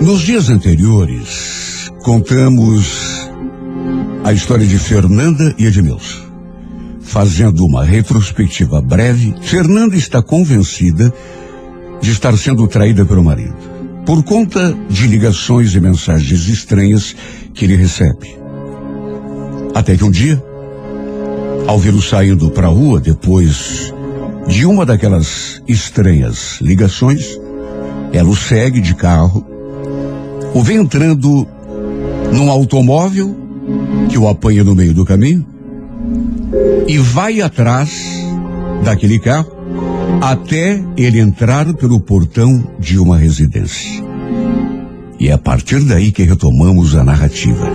Nos dias anteriores, contamos a história de Fernanda e Edmilson. Fazendo uma retrospectiva breve, Fernanda está convencida de estar sendo traída pelo marido, por conta de ligações e mensagens estranhas que ele recebe. Até que um dia, ao vê-lo saindo para a rua depois de uma daquelas estranhas ligações, ela o segue de carro, o vê entrando num automóvel que o apanha no meio do caminho e vai atrás daquele carro até ele entrar pelo portão de uma residência. E é a partir daí que retomamos a narrativa.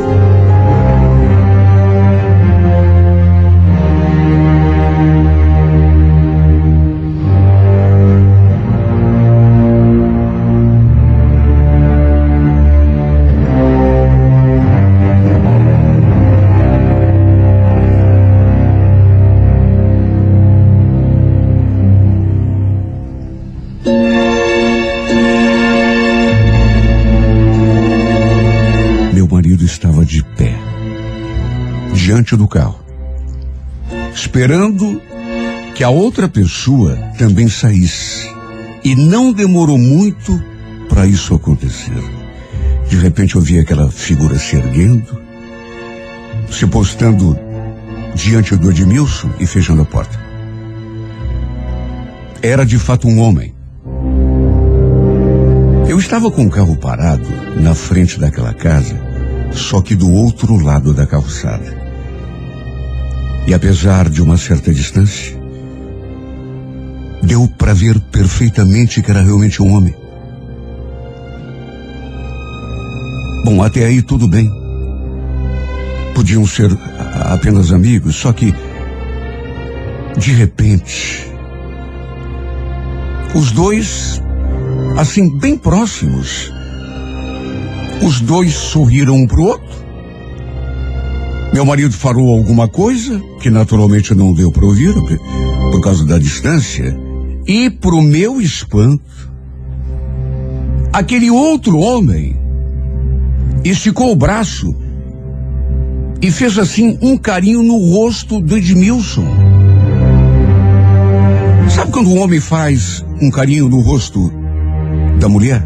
Esperando que a outra pessoa também saísse. E não demorou muito para isso acontecer. De repente eu vi aquela figura se erguendo, se postando diante do Edmilson e fechando a porta. Era de fato um homem. Eu estava com o carro parado na frente daquela casa, só que do outro lado da calçada. E apesar de uma certa distância, deu para ver perfeitamente que era realmente um homem. Bom, até aí tudo bem. Podiam ser apenas amigos, só que, de repente, os dois, assim, bem próximos, os dois sorriram um para o outro meu marido falou alguma coisa, que naturalmente não deu para ouvir, por causa da distância, e pro meu espanto, aquele outro homem esticou o braço e fez assim um carinho no rosto do Edmilson. Sabe quando um homem faz um carinho no rosto da mulher?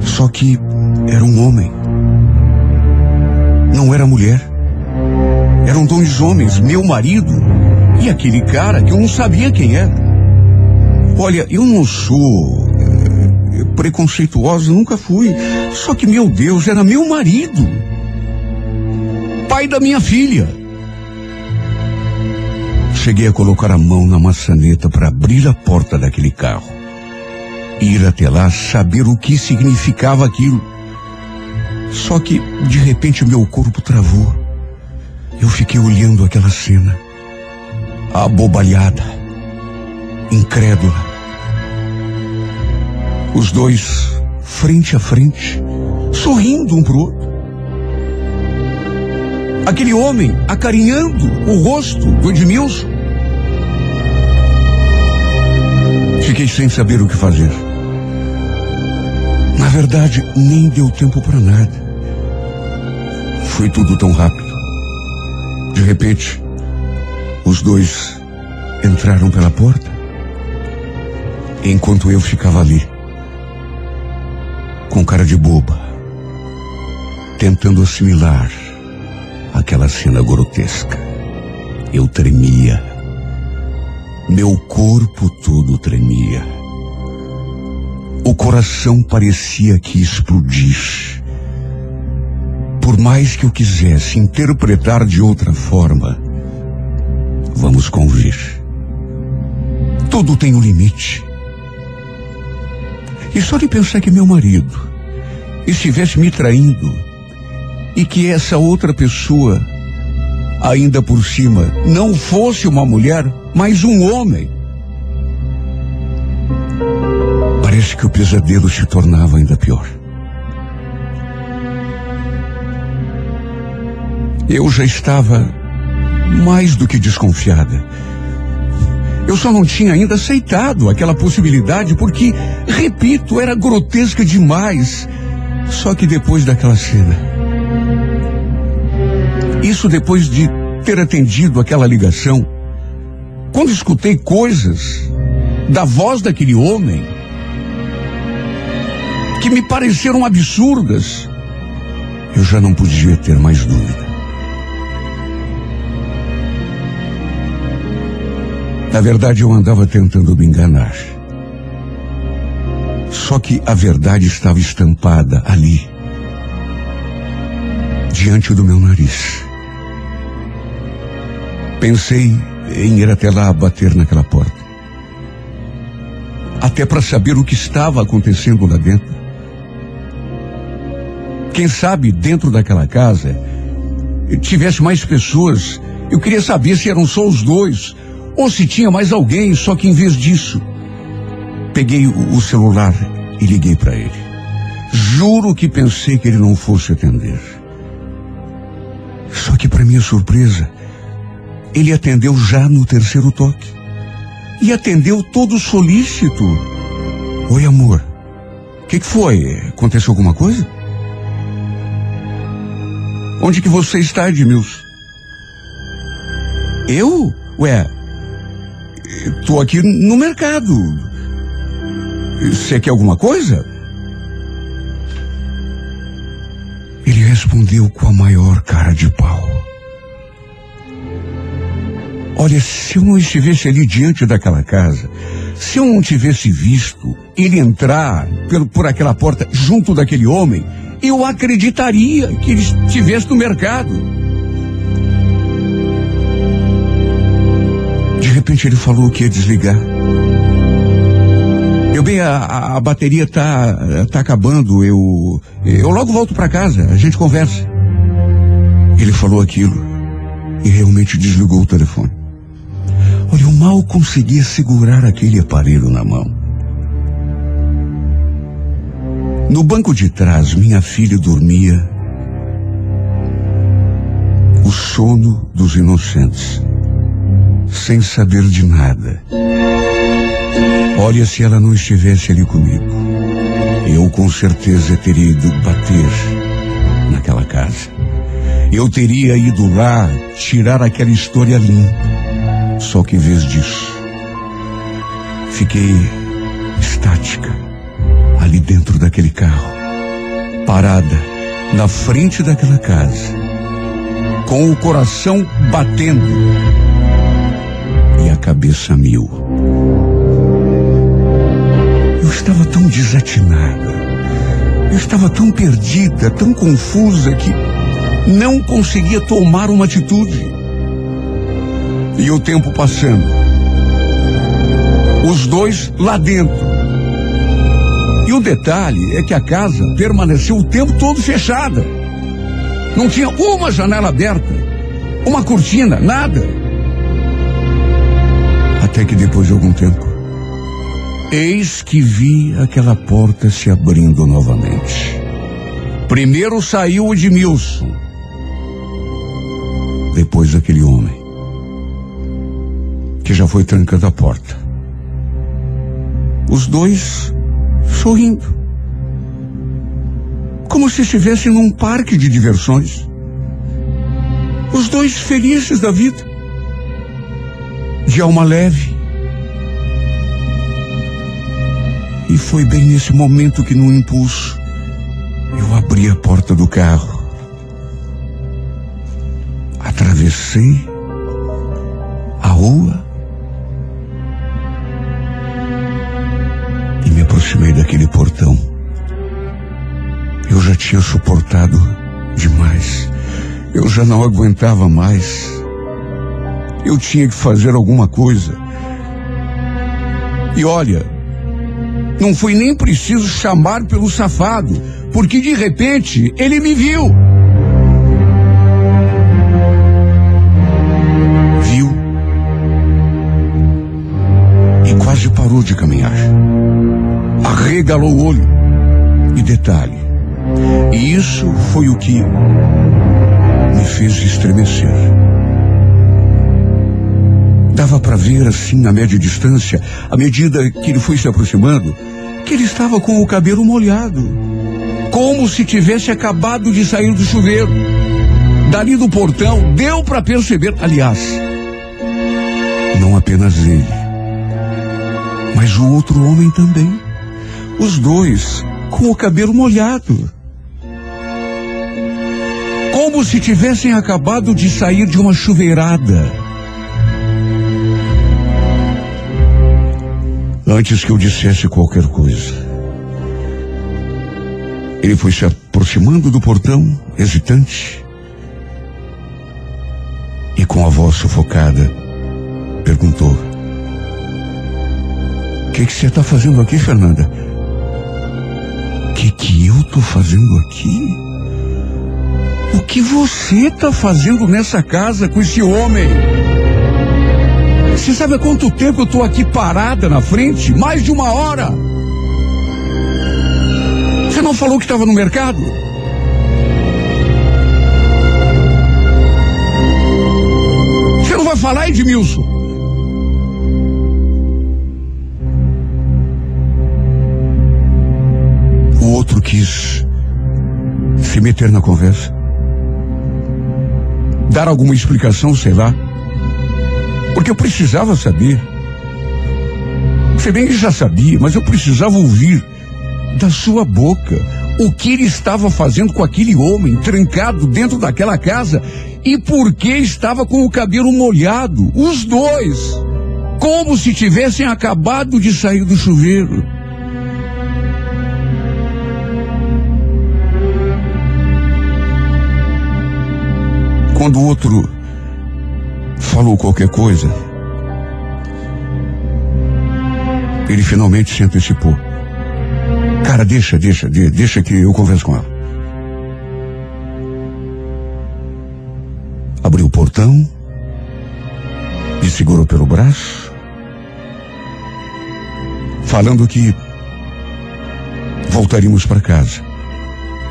Só que era um homem não era mulher. Eram dois homens, meu marido e aquele cara que eu não sabia quem era. Olha, eu não sou é, preconceituosa, nunca fui. Só que, meu Deus, era meu marido. Pai da minha filha. Cheguei a colocar a mão na maçaneta para abrir a porta daquele carro. Ir até lá saber o que significava aquilo. Só que, de repente, meu corpo travou. Eu fiquei olhando aquela cena. Abobalhada. Incrédula. Os dois, frente a frente, sorrindo um pro outro. Aquele homem acarinhando o rosto do Edmilson. Fiquei sem saber o que fazer. Na verdade, nem deu tempo para nada. Foi tudo tão rápido. De repente, os dois entraram pela porta, enquanto eu ficava ali, com cara de boba, tentando assimilar aquela cena grotesca. Eu tremia. Meu corpo todo tremia. O coração parecia que explodir. Por mais que eu quisesse interpretar de outra forma, vamos convir. Tudo tem um limite. E só de pensar que meu marido estivesse me traindo e que essa outra pessoa, ainda por cima, não fosse uma mulher, mas um homem. Parece que o pesadelo se tornava ainda pior. Eu já estava mais do que desconfiada. Eu só não tinha ainda aceitado aquela possibilidade porque, repito, era grotesca demais. Só que depois daquela cena. Isso depois de ter atendido aquela ligação. Quando escutei coisas da voz daquele homem que me pareceram absurdas, eu já não podia ter mais dúvida. Na verdade, eu andava tentando me enganar. Só que a verdade estava estampada ali, diante do meu nariz. Pensei em ir até lá bater naquela porta. Até para saber o que estava acontecendo lá dentro. Quem sabe dentro daquela casa tivesse mais pessoas. Eu queria saber se eram só os dois ou se tinha mais alguém, só que em vez disso, peguei o, celular e liguei para ele. Juro que pensei que ele não fosse atender. Só que, para minha surpresa, ele atendeu já no terceiro toque. E atendeu todo solícito. Oi, amor. O que, que foi? Aconteceu alguma coisa? Onde que você está, Edmilson? Eu? Ué, Estou aqui no mercado. Você quer alguma coisa? Ele respondeu com a maior cara de pau. Olha, se eu não estivesse ali diante daquela casa, se eu não tivesse visto ele entrar pelo, por aquela porta junto daquele homem, eu acreditaria que ele estivesse no mercado. Repente ele falou que ia desligar. Eu bem, a, a bateria tá, tá acabando, eu, eu logo volto para casa, a gente conversa. Ele falou aquilo e realmente desligou o telefone. Olha, eu mal conseguia segurar aquele aparelho na mão. No banco de trás, minha filha dormia o sono dos inocentes sem saber de nada. Olha, se ela não estivesse ali comigo, eu com certeza teria ido bater naquela casa. Eu teria ido lá tirar aquela história limpa. Só que em vez disso, fiquei estática ali dentro daquele carro, parada na frente daquela casa, com o coração batendo cabeça mil. Eu estava tão desatinada, eu estava tão perdida, tão confusa que não conseguia tomar uma atitude. E o tempo passando. Os dois lá dentro. E o detalhe é que a casa permaneceu o tempo todo fechada. Não tinha uma janela aberta, uma cortina, nada. Até que depois de algum tempo, eis que vi aquela porta se abrindo novamente. Primeiro saiu o Edmilson. Depois aquele homem. Que já foi trancando a porta. Os dois sorrindo. Como se estivessem num parque de diversões. Os dois felizes da vida de alma leve. E foi bem nesse momento que, no impulso, eu abri a porta do carro. Atravessei a rua e me aproximei daquele portão. Eu já tinha suportado demais. Eu já não aguentava mais. Eu tinha que fazer alguma coisa. E olha, não foi nem preciso chamar pelo safado, porque de repente ele me viu. Viu? E quase parou de caminhar. Arregalou o olho. E detalhe, isso foi o que me fez estremecer. Dava para ver assim a média distância, à medida que ele foi se aproximando, que ele estava com o cabelo molhado, como se tivesse acabado de sair do chuveiro. Dali do portão, deu para perceber, aliás, não apenas ele, mas o outro homem também. Os dois com o cabelo molhado. Como se tivessem acabado de sair de uma chuveirada. Antes que eu dissesse qualquer coisa, ele foi se aproximando do portão, hesitante, e com a voz sufocada, perguntou: O que você está fazendo aqui, Fernanda? O que, que eu estou fazendo aqui? O que você está fazendo nessa casa com esse homem? Você sabe há quanto tempo eu estou aqui parada na frente? Mais de uma hora. Você não falou que estava no mercado? Você não vai falar, Edmilson? O outro quis se meter na conversa. Dar alguma explicação, sei lá. Porque eu precisava saber. Você bem que já sabia, mas eu precisava ouvir da sua boca o que ele estava fazendo com aquele homem trancado dentro daquela casa e por que estava com o cabelo molhado, os dois, como se tivessem acabado de sair do chuveiro. Quando o outro falou qualquer coisa, ele finalmente se antecipou. Cara, deixa, deixa, deixa que eu converso com ela. Abriu o portão, me segurou pelo braço, falando que voltaríamos para casa.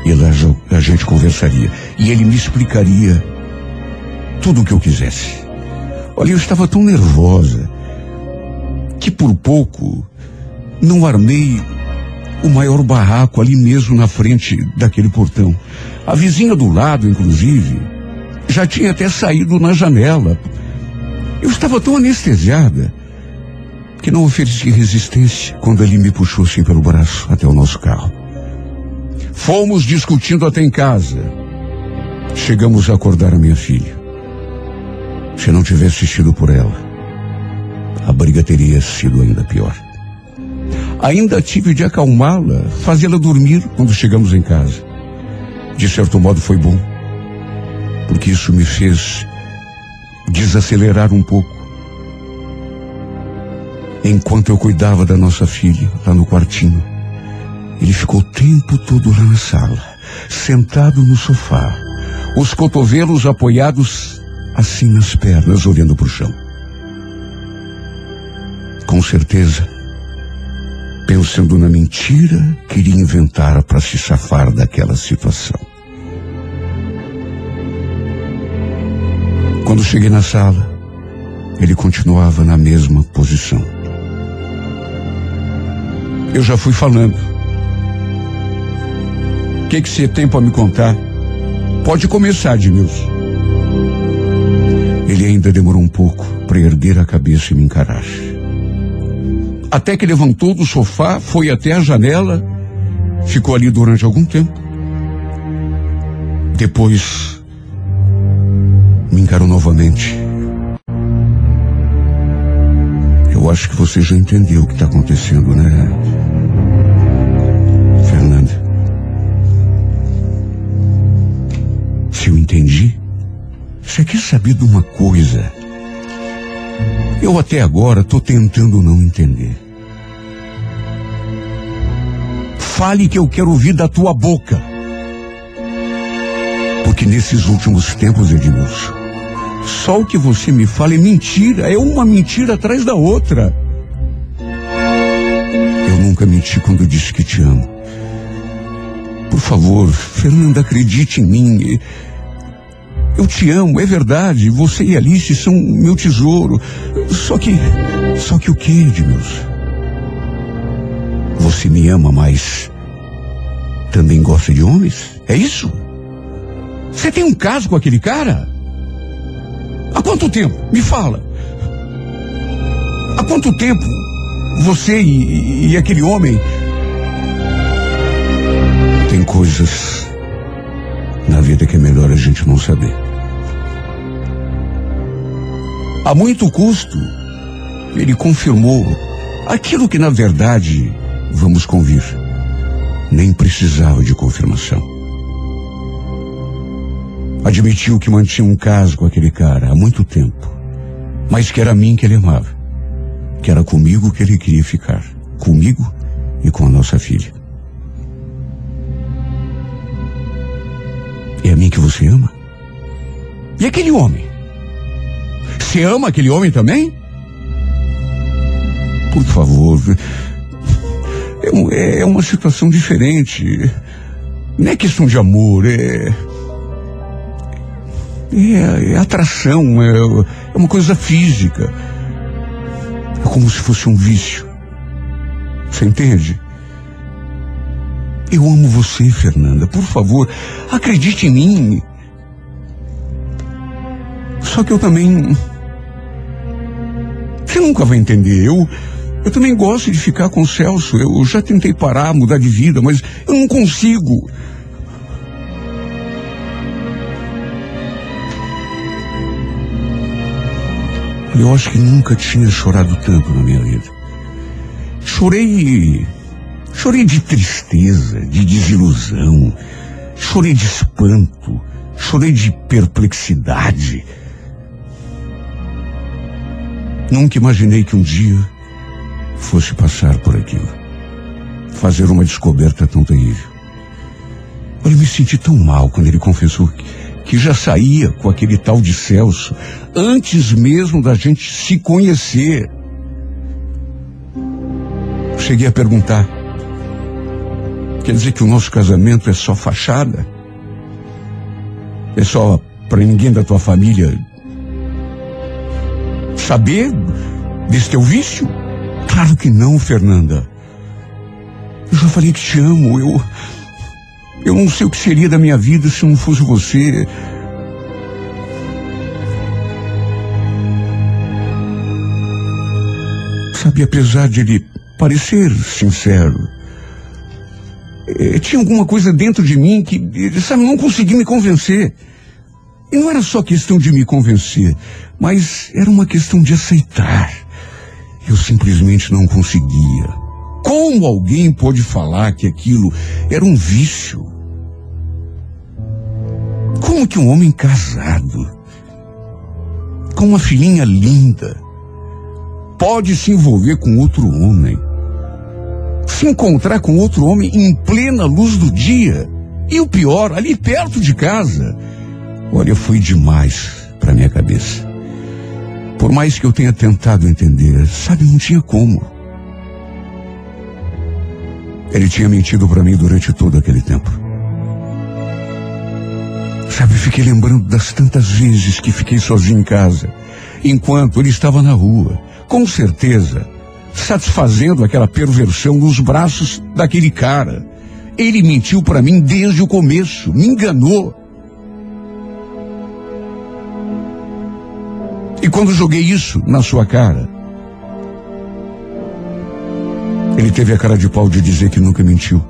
E lá a gente conversaria. E ele me explicaria tudo o que eu quisesse. Olha, eu estava tão nervosa que por pouco não armei o maior barraco ali mesmo na frente daquele portão. A vizinha do lado, inclusive, já tinha até saído na janela. Eu estava tão anestesiada que não ofereci resistência quando ele me puxou assim pelo braço até o nosso carro. Fomos discutindo até em casa. Chegamos a acordar a minha filha. Se não tivesse sido por ela, a briga teria sido ainda pior. Ainda tive de acalmá-la, fazê-la dormir quando chegamos em casa. De certo modo foi bom, porque isso me fez desacelerar um pouco. Enquanto eu cuidava da nossa filha, lá no quartinho, ele ficou o tempo todo lá na sala, sentado no sofá, os cotovelos apoiados assim nas pernas, olhando para o chão. Com certeza, pensando na mentira que iria inventar para se safar daquela situação. Quando cheguei na sala, ele continuava na mesma posição. Eu já fui falando. O que, que você tem para me contar? Pode começar, Edmilson. Ele ainda demorou um pouco para erguer a cabeça e me encarar. Até que levantou do sofá, foi até a janela, ficou ali durante algum tempo. Depois me encarou novamente. Eu acho que você já entendeu o que está acontecendo, né? Coisa? Eu até agora estou tentando não entender. Fale que eu quero ouvir da tua boca. Porque nesses últimos tempos, Edmilson, só o que você me fala é mentira, é uma mentira atrás da outra. Eu nunca menti quando disse que te amo. Por favor, Fernanda, acredite em mim. Eu te amo, é verdade. Você e Alice são meu tesouro. Só que. Só que o que, Edmilson? Você me ama, mas. Também gosta de homens? É isso? Você tem um caso com aquele cara? Há quanto tempo? Me fala. Há quanto tempo você e, e aquele homem. Tem coisas na vida que é melhor a gente não saber. A muito custo, ele confirmou aquilo que na verdade, vamos convir, nem precisava de confirmação. Admitiu que mantinha um caso com aquele cara há muito tempo, mas que era a mim que ele amava, que era comigo que ele queria ficar, comigo e com a nossa filha. É a mim que você ama? E aquele homem? Você ama aquele homem também? Por favor. É, é uma situação diferente. Não é questão de amor, é. É, é atração, é, é uma coisa física. É como se fosse um vício. Você entende? Eu amo você, Fernanda. Por favor, acredite em mim. Só que eu também. Você nunca vai entender. Eu, eu também gosto de ficar com o Celso. Eu já tentei parar, mudar de vida, mas eu não consigo. Eu acho que nunca tinha chorado tanto na minha vida. Chorei. Chorei de tristeza, de desilusão. Chorei de espanto. Chorei de perplexidade. Nunca imaginei que um dia fosse passar por aquilo. Fazer uma descoberta tão terrível. Eu me senti tão mal quando ele confessou que que já saía com aquele tal de Celso antes mesmo da gente se conhecer. Cheguei a perguntar: quer dizer que o nosso casamento é só fachada? É só para ninguém da tua família saber desse teu vício? Claro que não, Fernanda. Eu já falei que te amo. Eu, eu não sei o que seria da minha vida se não fosse você. Sabe, apesar de ele parecer sincero, eh, tinha alguma coisa dentro de mim que, sabe, não conseguia me convencer. E não era só questão de me convencer, mas era uma questão de aceitar. Eu simplesmente não conseguia. Como alguém pode falar que aquilo era um vício? Como que um homem casado, com uma filhinha linda, pode se envolver com outro homem? Se encontrar com outro homem em plena luz do dia? E o pior, ali perto de casa. Olha, foi demais para minha cabeça. Por mais que eu tenha tentado entender, sabe, não tinha como. Ele tinha mentido para mim durante todo aquele tempo. Sabe, fiquei lembrando das tantas vezes que fiquei sozinho em casa, enquanto ele estava na rua, com certeza, satisfazendo aquela perversão nos braços daquele cara. Ele mentiu para mim desde o começo, me enganou. E quando joguei isso na sua cara, ele teve a cara de pau de dizer que nunca mentiu.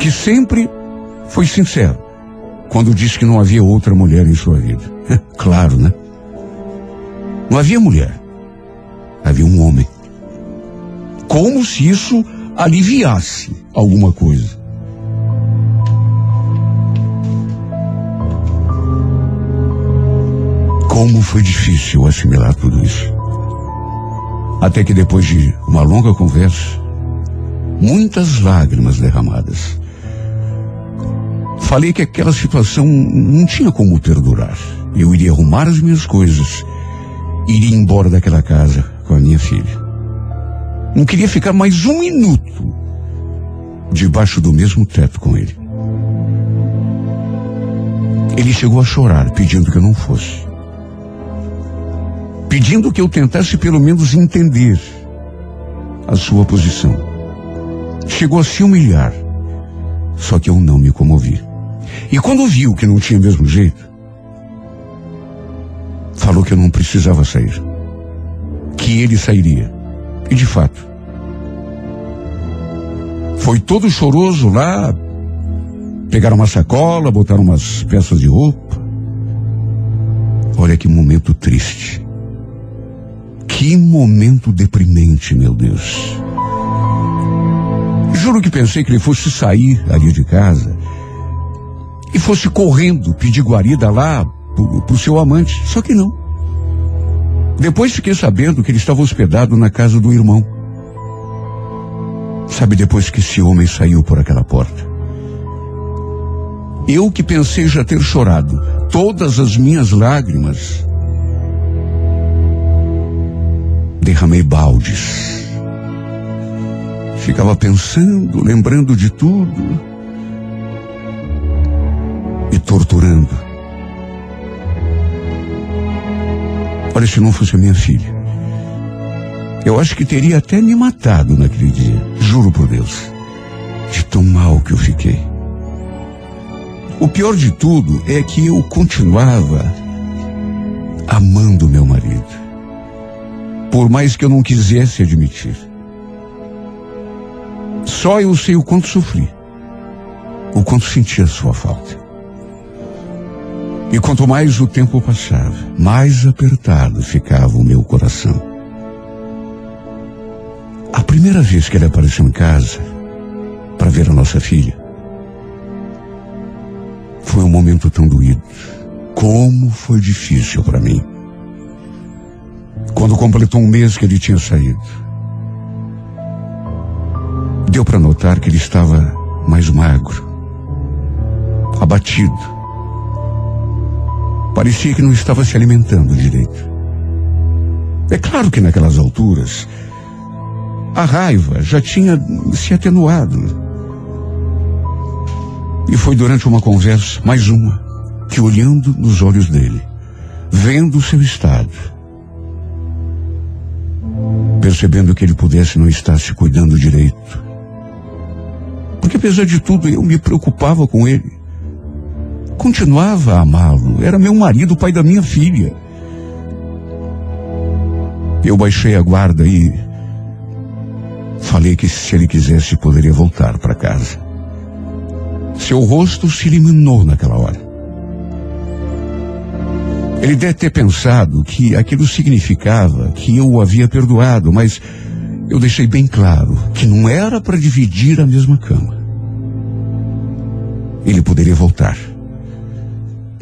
Que sempre foi sincero quando disse que não havia outra mulher em sua vida. claro, né? Não havia mulher. Havia um homem. Como se isso aliviasse alguma coisa. Como foi difícil assimilar tudo isso. Até que depois de uma longa conversa, muitas lágrimas derramadas, Falei que aquela situação não tinha como perdurar. Eu iria arrumar as minhas coisas, iria embora daquela casa com a minha filha. Não queria ficar mais um minuto debaixo do mesmo teto com ele. Ele chegou a chorar, pedindo que eu não fosse. Pedindo que eu tentasse pelo menos entender a sua posição. Chegou a se humilhar. Só que eu não me comovi. E quando viu que não tinha mesmo jeito, falou que eu não precisava sair. Que ele sairia. E de fato, foi todo choroso lá, pegaram uma sacola, botaram umas peças de roupa. Olha que momento triste. Que momento deprimente, meu Deus. Juro que pensei que ele fosse sair ali de casa e fosse correndo pedir guarida lá pro, pro seu amante. Só que não. Depois fiquei sabendo que ele estava hospedado na casa do irmão. Sabe, depois que esse homem saiu por aquela porta. Eu que pensei já ter chorado todas as minhas lágrimas, derramei baldes. Ficava pensando, lembrando de tudo e torturando. Olha, se não fosse a minha filha, eu acho que teria até me matado naquele dia, juro por Deus, de tão mal que eu fiquei. O pior de tudo é que eu continuava amando meu marido, por mais que eu não quisesse admitir. Só eu sei o quanto sofri, o quanto senti a sua falta. E quanto mais o tempo passava, mais apertado ficava o meu coração. A primeira vez que ele apareceu em casa para ver a nossa filha foi um momento tão doído. Como foi difícil para mim. Quando completou um mês que ele tinha saído, deu para notar que ele estava mais magro, abatido. Parecia que não estava se alimentando direito. É claro que naquelas alturas a raiva já tinha se atenuado. E foi durante uma conversa, mais uma, que olhando nos olhos dele, vendo o seu estado, percebendo que ele pudesse não estar se cuidando direito, porque apesar de tudo eu me preocupava com ele, continuava a amá-lo, era meu marido, pai da minha filha. Eu baixei a guarda e Falei que se ele quisesse poderia voltar para casa. Seu rosto se iluminou naquela hora. Ele deve ter pensado que aquilo significava que eu o havia perdoado, mas eu deixei bem claro que não era para dividir a mesma cama. Ele poderia voltar,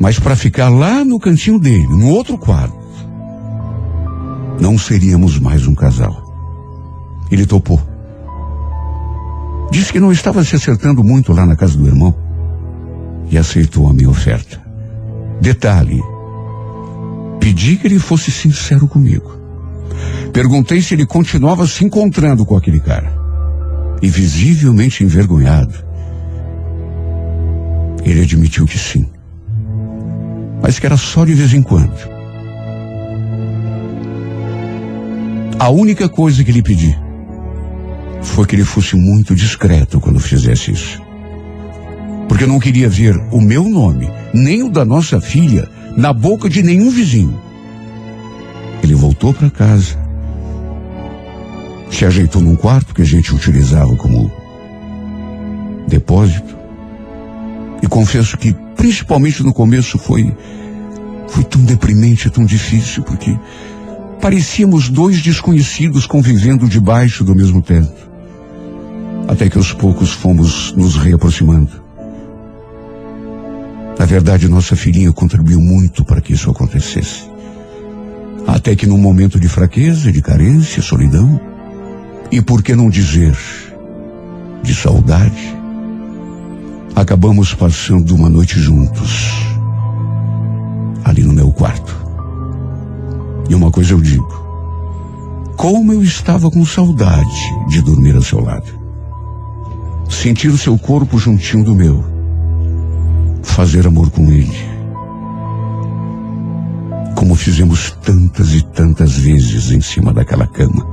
mas para ficar lá no cantinho dele, no outro quarto, não seríamos mais um casal. Ele topou. Disse que não estava se acertando muito lá na casa do irmão e aceitou a minha oferta. Detalhe: pedi que ele fosse sincero comigo. Perguntei se ele continuava se encontrando com aquele cara. E visivelmente envergonhado, ele admitiu que sim. Mas que era só de vez em quando. A única coisa que lhe pedi foi que ele fosse muito discreto quando fizesse isso. Porque eu não queria ver o meu nome, nem o da nossa filha, na boca de nenhum vizinho. Ele voltou para casa, se ajeitou num quarto que a gente utilizava como depósito. E confesso que, principalmente no começo, foi, foi tão deprimente, tão difícil, porque parecíamos dois desconhecidos convivendo debaixo do mesmo teto até que aos poucos fomos nos reaproximando. Na verdade, nossa filhinha contribuiu muito para que isso acontecesse. Até que num momento de fraqueza, de carência, solidão, e por que não dizer, de saudade, acabamos passando uma noite juntos, ali no meu quarto. E uma coisa eu digo, como eu estava com saudade de dormir ao seu lado sentir o seu corpo juntinho do meu, fazer amor com ele como fizemos tantas e tantas vezes em cima daquela cama,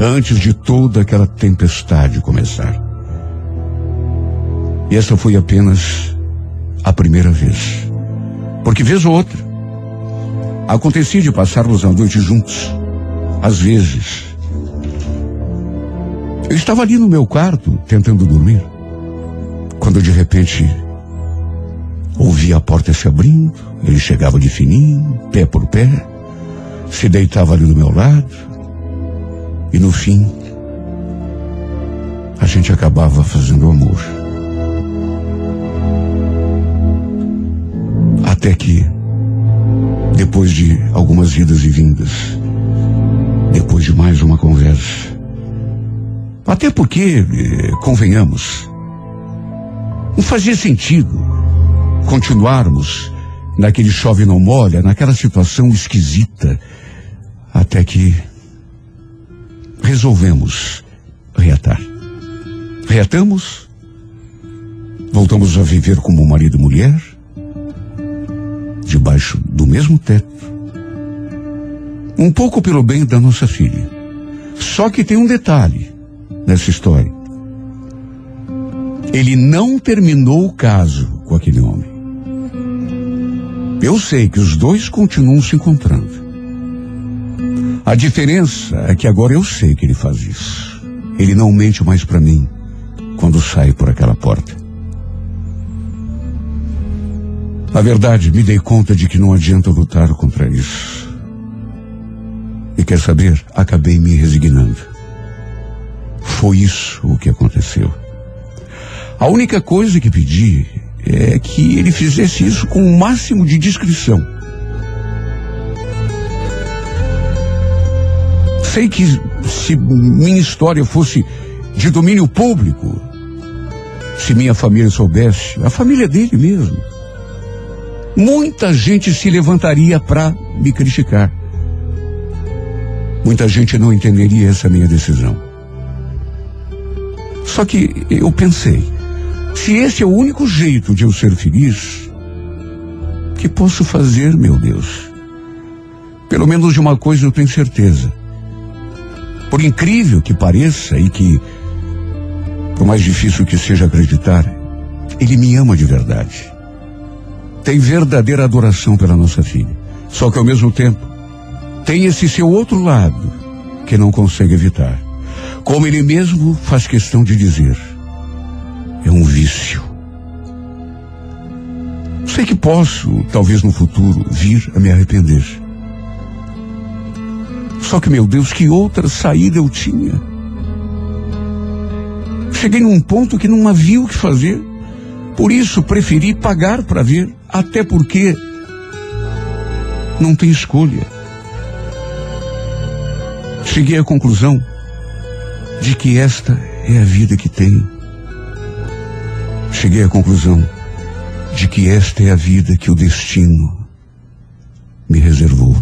antes de toda aquela tempestade começar. E essa foi apenas a primeira vez. Porque vez ou outra, acontecia de passarmos a noite juntos. Às vezes. Eu estava ali no meu quarto, tentando dormir, quando de repente ouvi a porta se abrindo, ele chegava de fininho, pé por pé, se deitava ali do meu lado, e no fim, a gente acabava fazendo amor. Até que, depois de algumas idas e vindas, depois de mais uma conversa, até porque, eh, convenhamos, não fazia sentido continuarmos naquele chove não molha, naquela situação esquisita, até que resolvemos reatar. Reatamos, voltamos a viver como marido e mulher, debaixo do mesmo teto. Um pouco pelo bem da nossa filha. Só que tem um detalhe nessa história. Ele não terminou o caso com aquele homem. Eu sei que os dois continuam se encontrando. A diferença é que agora eu sei que ele faz isso. Ele não mente mais para mim quando sai por aquela porta. Na verdade, me dei conta de que não adianta lutar contra isso. E quer saber? Acabei me resignando. Foi isso o que aconteceu. A única coisa que pedi é que ele fizesse isso com o máximo de discrição. Sei que se minha história fosse de domínio público, se minha família soubesse, a família dele mesmo, muita gente se levantaria para me criticar. Muita gente não entenderia essa minha decisão. Só que eu pensei, se esse é o único jeito de eu ser feliz, que posso fazer, meu Deus? Pelo menos de uma coisa eu tenho certeza. Por incrível que pareça e que, por mais difícil que seja acreditar, ele me ama de verdade tem verdadeira adoração pela nossa filha. Só que ao mesmo tempo, tem esse seu outro lado que não consegue evitar. Como ele mesmo faz questão de dizer, é um vício. Sei que posso, talvez no futuro, vir a me arrepender. Só que, meu Deus, que outra saída eu tinha? Cheguei num ponto que não havia o que fazer. Por isso, preferi pagar para ver, até porque não tem escolha. Cheguei à conclusão de que esta é a vida que tenho. Cheguei à conclusão de que esta é a vida que o destino me reservou.